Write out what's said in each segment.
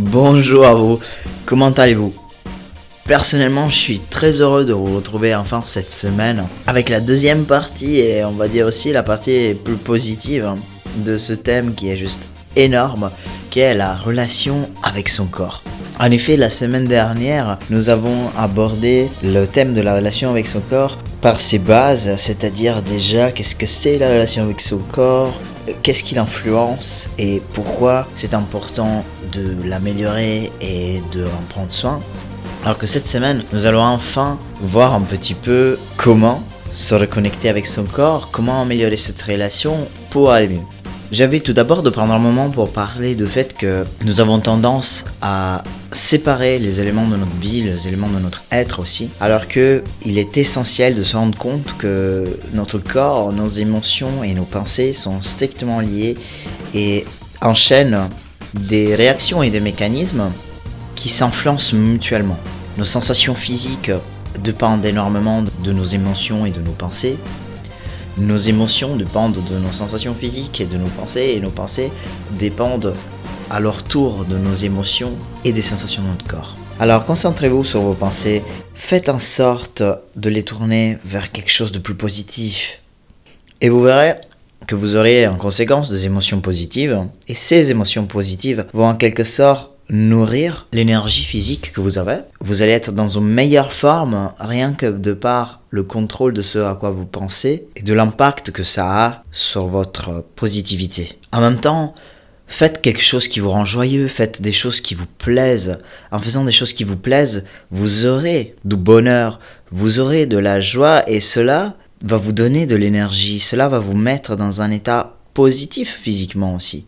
Bonjour à vous, comment allez-vous? Personnellement, je suis très heureux de vous retrouver enfin cette semaine avec la deuxième partie et on va dire aussi la partie plus positive de ce thème qui est juste énorme, qui est la relation avec son corps. En effet, la semaine dernière, nous avons abordé le thème de la relation avec son corps par ses bases, c'est-à-dire déjà qu'est-ce que c'est la relation avec son corps, qu'est-ce qui l'influence et pourquoi c'est important de l'améliorer et de en prendre soin. Alors que cette semaine, nous allons enfin voir un petit peu comment se reconnecter avec son corps, comment améliorer cette relation pour aller mieux. J'avais tout d'abord de prendre un moment pour parler du fait que nous avons tendance à séparer les éléments de notre vie, les éléments de notre être aussi, alors que il est essentiel de se rendre compte que notre corps, nos émotions et nos pensées sont strictement liés et enchaînent des réactions et des mécanismes qui s'influencent mutuellement. Nos sensations physiques dépendent énormément de nos émotions et de nos pensées, nos émotions dépendent de nos sensations physiques et de nos pensées, et nos pensées dépendent à leur tour de nos émotions et des sensations de notre corps. Alors concentrez-vous sur vos pensées, faites en sorte de les tourner vers quelque chose de plus positif. Et vous verrez que vous aurez en conséquence des émotions positives, et ces émotions positives vont en quelque sorte nourrir l'énergie physique que vous avez. Vous allez être dans une meilleure forme rien que de par le contrôle de ce à quoi vous pensez et de l'impact que ça a sur votre positivité. En même temps, faites quelque chose qui vous rend joyeux, faites des choses qui vous plaisent. En faisant des choses qui vous plaisent, vous aurez du bonheur, vous aurez de la joie et cela va vous donner de l'énergie, cela va vous mettre dans un état positif physiquement aussi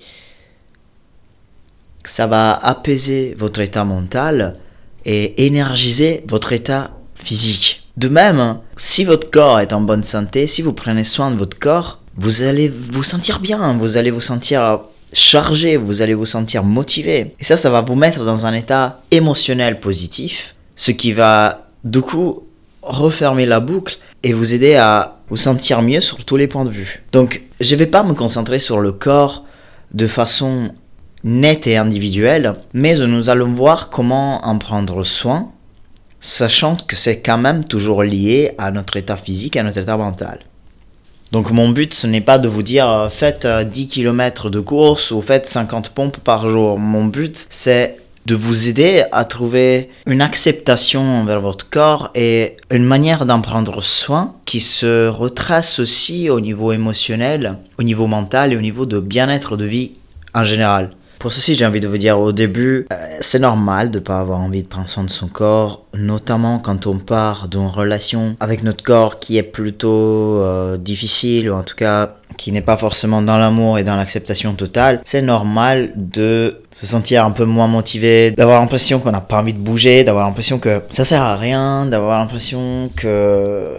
ça va apaiser votre état mental et énergiser votre état physique. De même, si votre corps est en bonne santé, si vous prenez soin de votre corps, vous allez vous sentir bien, vous allez vous sentir chargé, vous allez vous sentir motivé. Et ça, ça va vous mettre dans un état émotionnel positif, ce qui va du coup refermer la boucle et vous aider à vous sentir mieux sur tous les points de vue. Donc, je ne vais pas me concentrer sur le corps de façon nette et individuelle, mais nous allons voir comment en prendre soin, sachant que c'est quand même toujours lié à notre état physique et à notre état mental. Donc mon but, ce n'est pas de vous dire euh, faites 10 euh, km de course ou faites 50 pompes par jour. Mon but, c'est de vous aider à trouver une acceptation envers votre corps et une manière d'en prendre soin qui se retrace aussi au niveau émotionnel, au niveau mental et au niveau de bien-être de vie en général. Pour ceci, j'ai envie de vous dire au début, euh, c'est normal de ne pas avoir envie de prendre soin de son corps, notamment quand on part d'une relation avec notre corps qui est plutôt euh, difficile, ou en tout cas qui n'est pas forcément dans l'amour et dans l'acceptation totale. C'est normal de se sentir un peu moins motivé, d'avoir l'impression qu'on n'a pas envie de bouger, d'avoir l'impression que ça sert à rien, d'avoir l'impression que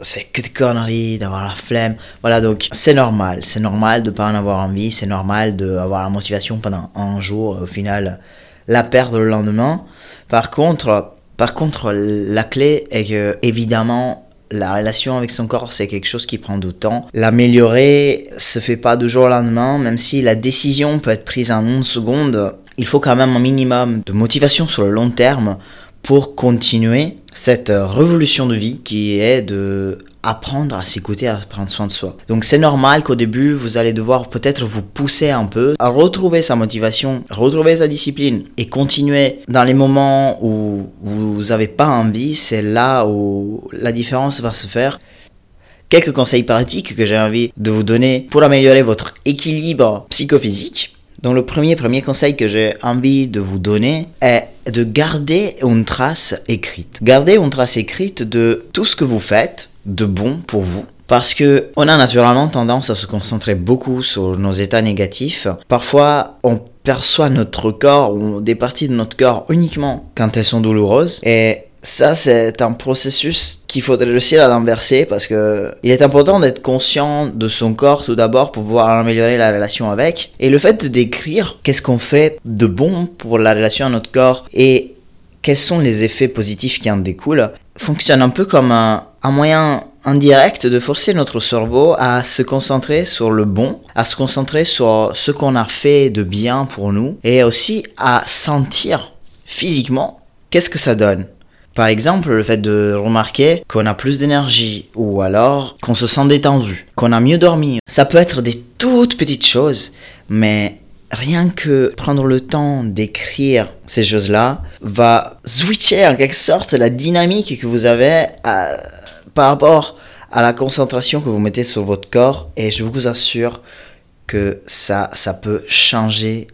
c'est que des conneries, d'avoir la flemme. Voilà, donc c'est normal. C'est normal de pas en avoir envie. C'est normal d'avoir la motivation pendant un jour. Au final, la perdre le lendemain. Par contre, par contre, la clé est que, évidemment, la relation avec son corps, c'est quelque chose qui prend du temps. L'améliorer se fait pas du jour au lendemain, même si la décision peut être prise en une seconde. Il faut quand même un minimum de motivation sur le long terme pour continuer cette révolution de vie qui est de apprendre à s'écouter, à prendre soin de soi. Donc c'est normal qu'au début, vous allez devoir peut-être vous pousser un peu à retrouver sa motivation, retrouver sa discipline et continuer dans les moments où vous n'avez pas envie, c'est là où la différence va se faire. Quelques conseils pratiques que j'ai envie de vous donner pour améliorer votre équilibre psychophysique. Donc le premier, premier conseil que j'ai envie de vous donner est de garder une trace écrite. Gardez une trace écrite de tout ce que vous faites de bon pour vous? Parce que on a naturellement tendance à se concentrer beaucoup sur nos états négatifs. Parfois, on perçoit notre corps ou des parties de notre corps uniquement quand elles sont douloureuses. Et ça, c'est un processus qu'il faudrait réussir à l'inverser parce que il est important d'être conscient de son corps tout d'abord pour pouvoir améliorer la relation avec. Et le fait d'écrire qu'est-ce qu'on fait de bon pour la relation à notre corps et quels sont les effets positifs qui en découlent fonctionne un peu comme un, un moyen indirect de forcer notre cerveau à se concentrer sur le bon, à se concentrer sur ce qu'on a fait de bien pour nous et aussi à sentir physiquement qu'est-ce que ça donne. Par exemple, le fait de remarquer qu'on a plus d'énergie ou alors qu'on se sent détendu, qu'on a mieux dormi. Ça peut être des toutes petites choses, mais rien que prendre le temps d'écrire ces choses-là va switcher en quelque sorte la dynamique que vous avez euh, par rapport à la concentration que vous mettez sur votre corps et je vous assure que ça, peut changer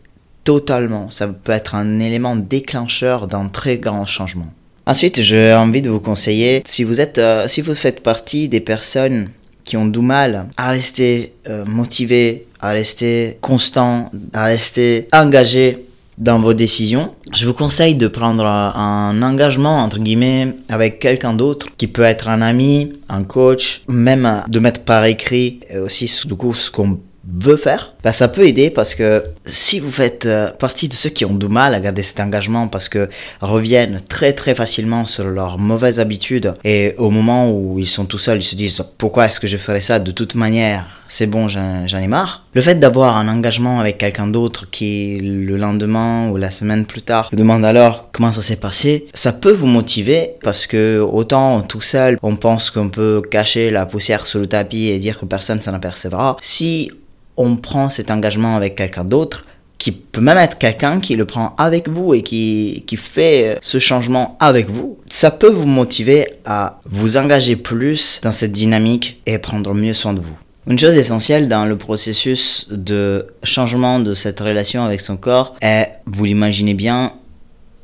totalement. Ça peut être un élément déclencheur d'un très grand changement. Ensuite, j'ai envie de vous conseiller, si vous, euh, faites partie des personnes qui ont du mal à rester euh, motivés, à rester constant, à rester engagés dans vos décisions, je vous conseille de prendre un engagement, entre guillemets, avec quelqu'un d'autre, qui peut être un ami, un coach, même de mettre par écrit aussi, du coup, ce qu'on veut faire, bah, ça peut aider parce que si vous faites euh, partie de ceux qui ont du mal à garder cet engagement parce que reviennent très très facilement sur leurs mauvaises habitudes et au moment où ils sont tout seuls, ils se disent pourquoi est-ce que je ferais ça? De toute manière, c'est bon, j'en ai marre. Le fait d'avoir un engagement avec quelqu'un d'autre qui le lendemain ou la semaine plus tard demande alors comment ça s'est passé, ça peut vous motiver parce que autant tout seul on pense qu'on peut cacher la poussière sous le tapis et dire que personne s'en apercevra. Si on prend cet engagement avec quelqu'un d'autre, qui peut même être quelqu'un qui le prend avec vous et qui, qui fait ce changement avec vous, ça peut vous motiver à vous engager plus dans cette dynamique et prendre mieux soin de vous. Une chose essentielle dans le processus de changement de cette relation avec son corps est, vous l'imaginez bien,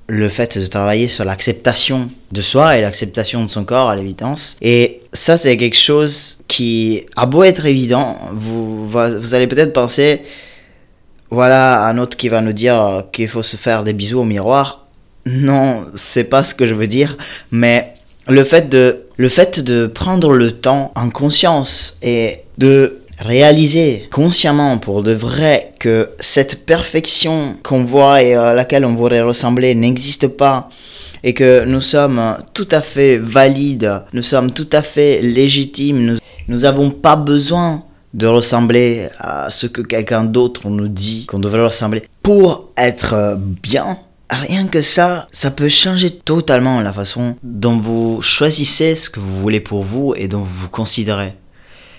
le fait de travailler sur l'acceptation de soi et l'acceptation de son corps à l'évidence. Et ça, c'est quelque chose qui a beau être évident, vous, vous allez peut-être penser, voilà un autre qui va nous dire qu'il faut se faire des bisous au miroir. Non, c'est pas ce que je veux dire, mais le fait de, le fait de prendre le temps en conscience et de réaliser consciemment pour de vrai que cette perfection qu'on voit et à laquelle on voudrait ressembler n'existe pas et que nous sommes tout à fait valides, nous sommes tout à fait légitimes, nous n'avons pas besoin de ressembler à ce que quelqu'un d'autre nous dit qu'on devrait ressembler pour être bien. Rien que ça, ça peut changer totalement la façon dont vous choisissez ce que vous voulez pour vous et dont vous vous considérez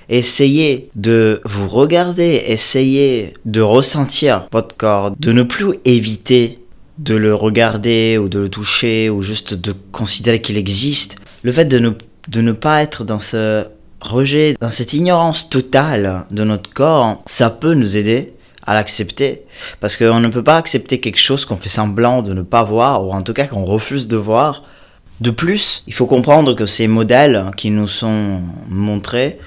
essayez de vous regarder, essayez de ressentir votre corps, de ne plus éviter de le regarder ou de le toucher ou juste de considérer qu'il existe. Le fait de ne, de ne pas être dans ce rejet, dans cette ignorance totale de notre corps, ça peut nous aider à l'accepter. Parce qu'on ne peut pas accepter quelque chose qu'on fait semblant de ne pas voir, ou en tout cas qu'on refuse de voir. De plus, il faut comprendre que ces modèles qui nous sont montrés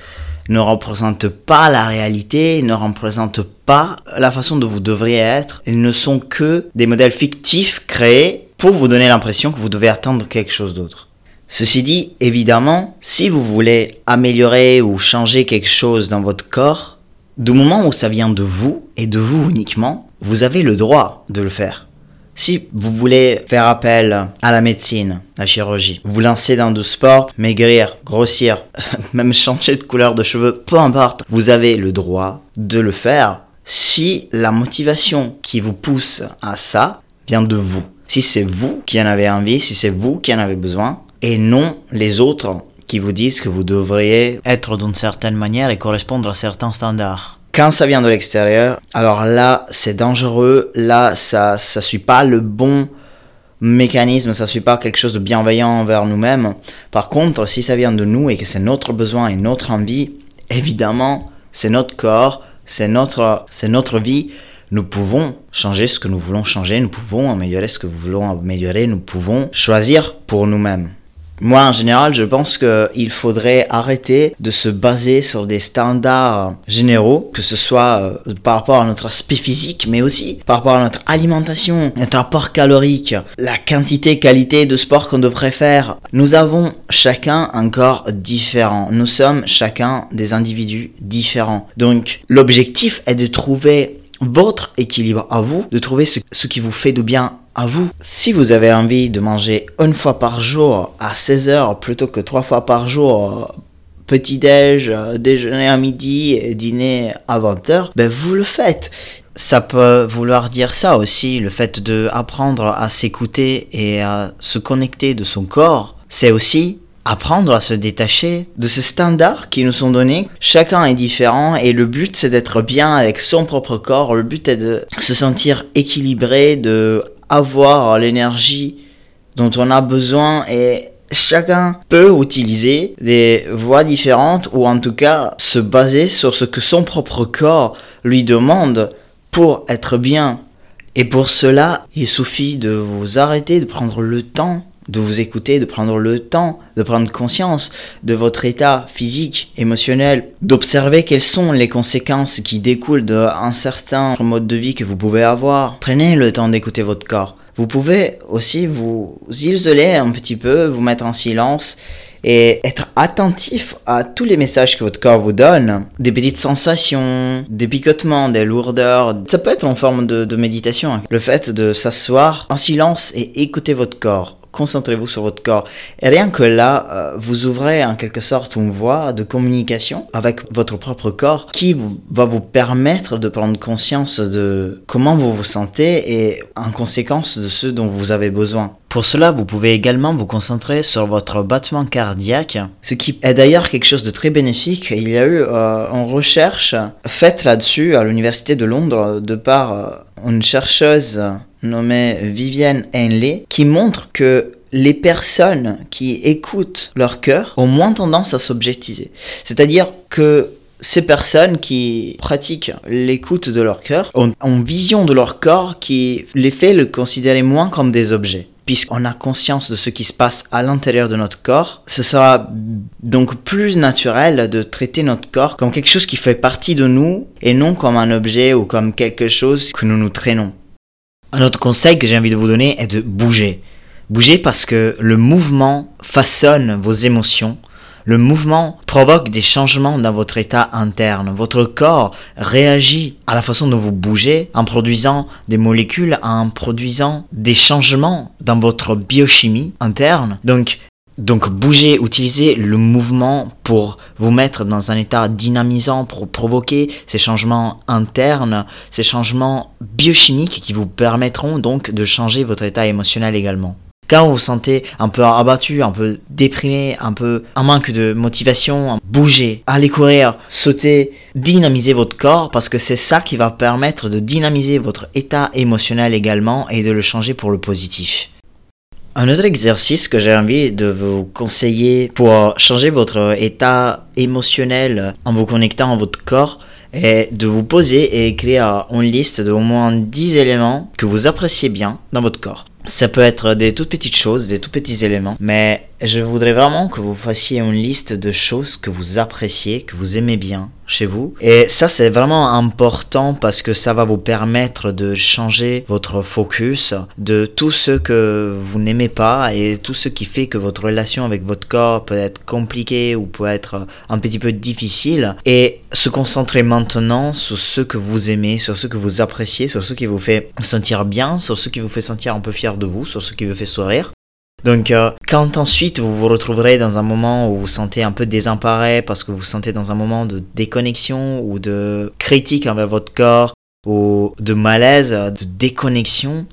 ne représente pas la réalité, ne représente pas la façon dont vous devriez être. Ils ne sont que des modèles fictifs créés pour vous donner l'impression que vous devez attendre quelque chose d'autre. Ceci dit, évidemment, si vous voulez améliorer ou changer quelque chose dans votre corps, du moment où ça vient de vous et de vous uniquement, vous avez le droit de le faire. Si vous voulez faire appel à la médecine, la chirurgie, vous lancez dans du sport, maigrir, grossir, même changer de couleur de cheveux, peu importe, vous avez le droit de le faire si la motivation qui vous pousse à ça vient de vous. Si c'est vous qui en avez envie, si c'est vous qui en avez besoin, et non les autres qui vous disent que vous devriez être d'une certaine manière et correspondre à certains standards. Quand ça vient de l'extérieur, alors là, c'est dangereux. Là, ça ne suit pas le bon mécanisme, ça ne suit pas quelque chose de bienveillant envers nous-mêmes. Par contre, si ça vient de nous et que c'est notre besoin et notre envie, évidemment, c'est notre corps, c'est notre, c'est notre vie. Nous pouvons changer ce que nous voulons changer, nous pouvons améliorer ce que nous voulons améliorer, nous pouvons choisir pour nous-mêmes. Moi, en général, je pense qu'il faudrait arrêter de se baser sur des standards généraux, que ce soit euh, par rapport à notre aspect physique, mais aussi par rapport à notre alimentation, notre apport calorique, la quantité, qualité de sport qu'on devrait faire. Nous avons chacun un corps différent. Nous sommes chacun des individus différents. Donc, l'objectif est de trouver votre équilibre à vous, de trouver ce, ce qui vous fait de bien à vous. Si vous avez envie de manger une fois par jour à 16 heures plutôt que trois fois par jour, petit-déj, euh, déjeuner à midi et dîner à 20h, ben vous le faites. Ça peut vouloir dire ça aussi, le fait de apprendre à s'écouter et à se connecter de son corps. C'est aussi apprendre à se détacher de ces standards qui nous sont donnés. Chacun est différent et le but c'est d'être bien avec son propre corps. Le but est de se sentir équilibré, de avoir l'énergie dont on a besoin et chacun peut utiliser des voies différentes ou en tout cas se baser sur ce que son propre corps lui demande pour être bien. Et pour cela, il suffit de vous arrêter, de prendre le temps de vous écouter, de prendre le temps, de prendre conscience de votre état physique, émotionnel, d'observer quelles sont les conséquences qui découlent d'un certain mode de vie que vous pouvez avoir. Prenez le temps d'écouter votre corps. Vous pouvez aussi vous isoler un petit peu, vous mettre en silence et être attentif à tous les messages que votre corps vous donne. Des petites sensations, des picotements, des lourdeurs. Ça peut être en forme de, méditation. Le fait de s'asseoir en silence et écouter votre corps concentrez-vous sur votre corps. Et rien que là, euh, vous ouvrez en quelque sorte une voie de communication avec votre propre corps qui va vous permettre de prendre conscience de comment vous vous sentez et en conséquence de ce dont vous avez besoin. Pour cela, vous pouvez également vous concentrer sur votre battement cardiaque, ce qui est d'ailleurs quelque chose de très bénéfique. Il y a eu euh, une recherche faite là-dessus à l'Université de Londres de par euh, une chercheuse nommée Vivienne Henley qui montre que les personnes qui écoutent leur cœur ont moins tendance à s'objectiver. C'est-à-dire que ces personnes qui pratiquent l'écoute de leur cœur ont une vision de leur corps qui les fait le considérer moins comme des objets. Puisqu'on a conscience de ce qui se passe à l'intérieur de notre corps, ce sera donc plus naturel de traiter notre corps comme quelque chose qui fait partie de nous et non comme un objet ou comme quelque chose que nous nous traînons. Un autre conseil que j'ai envie de vous donner est de bouger. Bouger parce que le mouvement façonne vos émotions. Le mouvement provoque des changements dans votre état interne. Votre corps réagit à la façon dont vous bougez en produisant des molécules, en produisant des changements dans votre biochimie interne. Donc donc bouger, utiliser le mouvement pour vous mettre dans un état dynamisant, pour provoquer ces changements internes, ces changements biochimiques qui vous permettront donc de changer votre état émotionnel également. Quand vous vous sentez un peu abattu, un peu déprimé, un peu en manque de motivation, bougez, allez courir, sautez, dynamisez votre corps parce que c'est ça qui va permettre de dynamiser votre état émotionnel également et de le changer pour le positif. Un autre exercice que j'ai envie de vous conseiller pour changer votre état émotionnel en vous connectant à votre corps est de vous poser et écrire une liste d'au moins 10 éléments que vous appréciez bien dans votre corps. Ça peut être des toutes petites choses, des tout petits éléments, mais je voudrais vraiment que vous fassiez une liste de choses que vous appréciez, que vous aimez bien chez vous. Et ça, c'est vraiment important parce que ça va vous permettre de changer votre focus de tout ce que vous n'aimez pas et tout ce qui fait que votre relation avec votre corps peut être compliquée ou peut être un petit peu difficile. Et se concentrer maintenant sur ce que vous aimez, sur ce que vous appréciez, sur ce qui vous fait sentir bien, sur ce qui vous fait sentir un peu fier de vous, sur ce qui vous fait sourire. Donc euh, quand ensuite vous vous retrouverez dans un moment où vous vous sentez un peu désemparé parce que vous vous sentez dans un moment de déconnexion ou de critique envers votre corps ou de malaise, de déconnexion,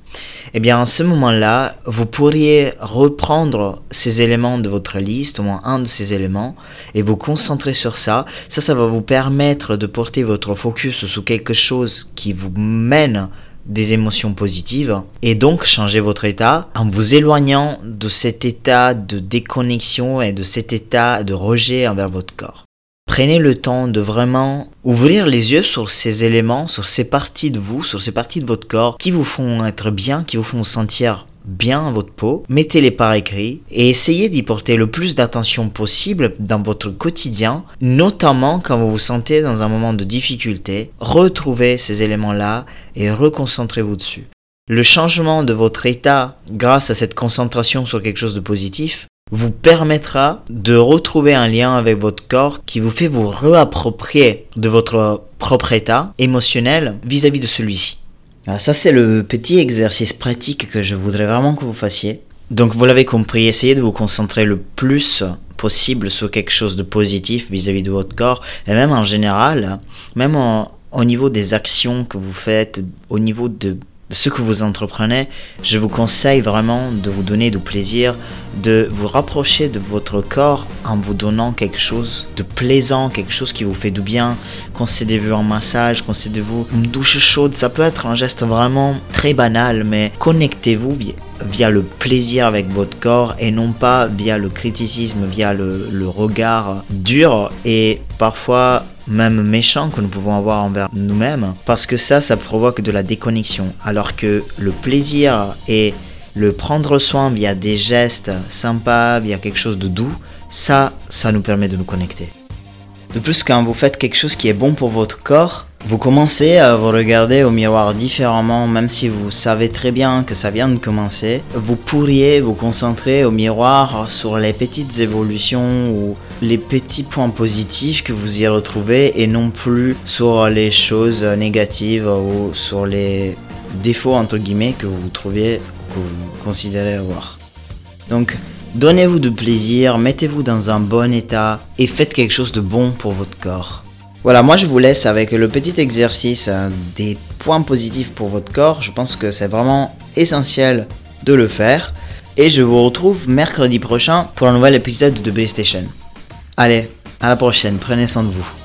eh bien à ce moment-là, vous pourriez reprendre ces éléments de votre liste, au moins un de ces éléments, et vous concentrer sur ça. Ça, ça va vous permettre de porter votre focus sur quelque chose qui vous mène des émotions positives et donc changer votre état en vous éloignant de cet état de déconnexion et de cet état de rejet envers votre corps. Prenez le temps de vraiment ouvrir les yeux sur ces éléments, sur ces parties de vous, sur ces parties de votre corps qui vous font être bien, qui vous font sentir bien votre peau, mettez-les par écrit et essayez d'y porter le plus d'attention possible dans votre quotidien, notamment quand vous vous sentez dans un moment de difficulté. Retrouvez ces éléments-là et reconcentrez-vous dessus. Le changement de votre état grâce à cette concentration sur quelque chose de positif vous permettra de retrouver un lien avec votre corps qui vous fait vous réapproprier de votre propre état émotionnel vis-à-vis -vis de celui-ci. Alors ça c'est le petit exercice pratique que je voudrais vraiment que vous fassiez. Donc vous l'avez compris, essayez de vous concentrer le plus possible sur quelque chose de positif vis-à-vis de votre corps et même en général, même au niveau des actions que vous faites, au niveau de ce que vous entreprenez, je vous conseille vraiment de vous donner du plaisir, de vous rapprocher de votre corps en vous donnant quelque chose de plaisant, quelque chose qui vous fait du bien. Concédez-vous un massage, concédez-vous une douche chaude. Ça peut être un geste vraiment très banal, mais connectez-vous via, le plaisir avec votre corps et non pas via le criticisme, via le, le regard dur et parfois même méchant que nous pouvons avoir envers nous-mêmes, parce que ça, ça provoque de la déconnexion, alors que le plaisir et le prendre soin via des gestes sympas, via quelque chose de doux, ça, ça nous permet de nous connecter. De plus, quand vous faites quelque chose qui est bon pour votre corps, vous commencez à vous regarder au miroir différemment, même si vous savez très bien que ça vient de commencer. Vous pourriez vous concentrer au miroir sur les petites évolutions ou les petits points positifs que vous y retrouvez et non plus sur les choses négatives ou sur les défauts entre que vous trouviez que vous considérez avoir. Donc, donnez-vous du plaisir, mettez-vous dans un bon état et faites quelque chose de bon pour votre corps. Voilà, moi je vous laisse avec le petit exercice euh, des points positifs pour votre corps. Je pense que c'est vraiment essentiel de le faire. Et je vous retrouve mercredi prochain pour un nouvel épisode de B-Station. Allez, à la prochaine, prenez soin de vous.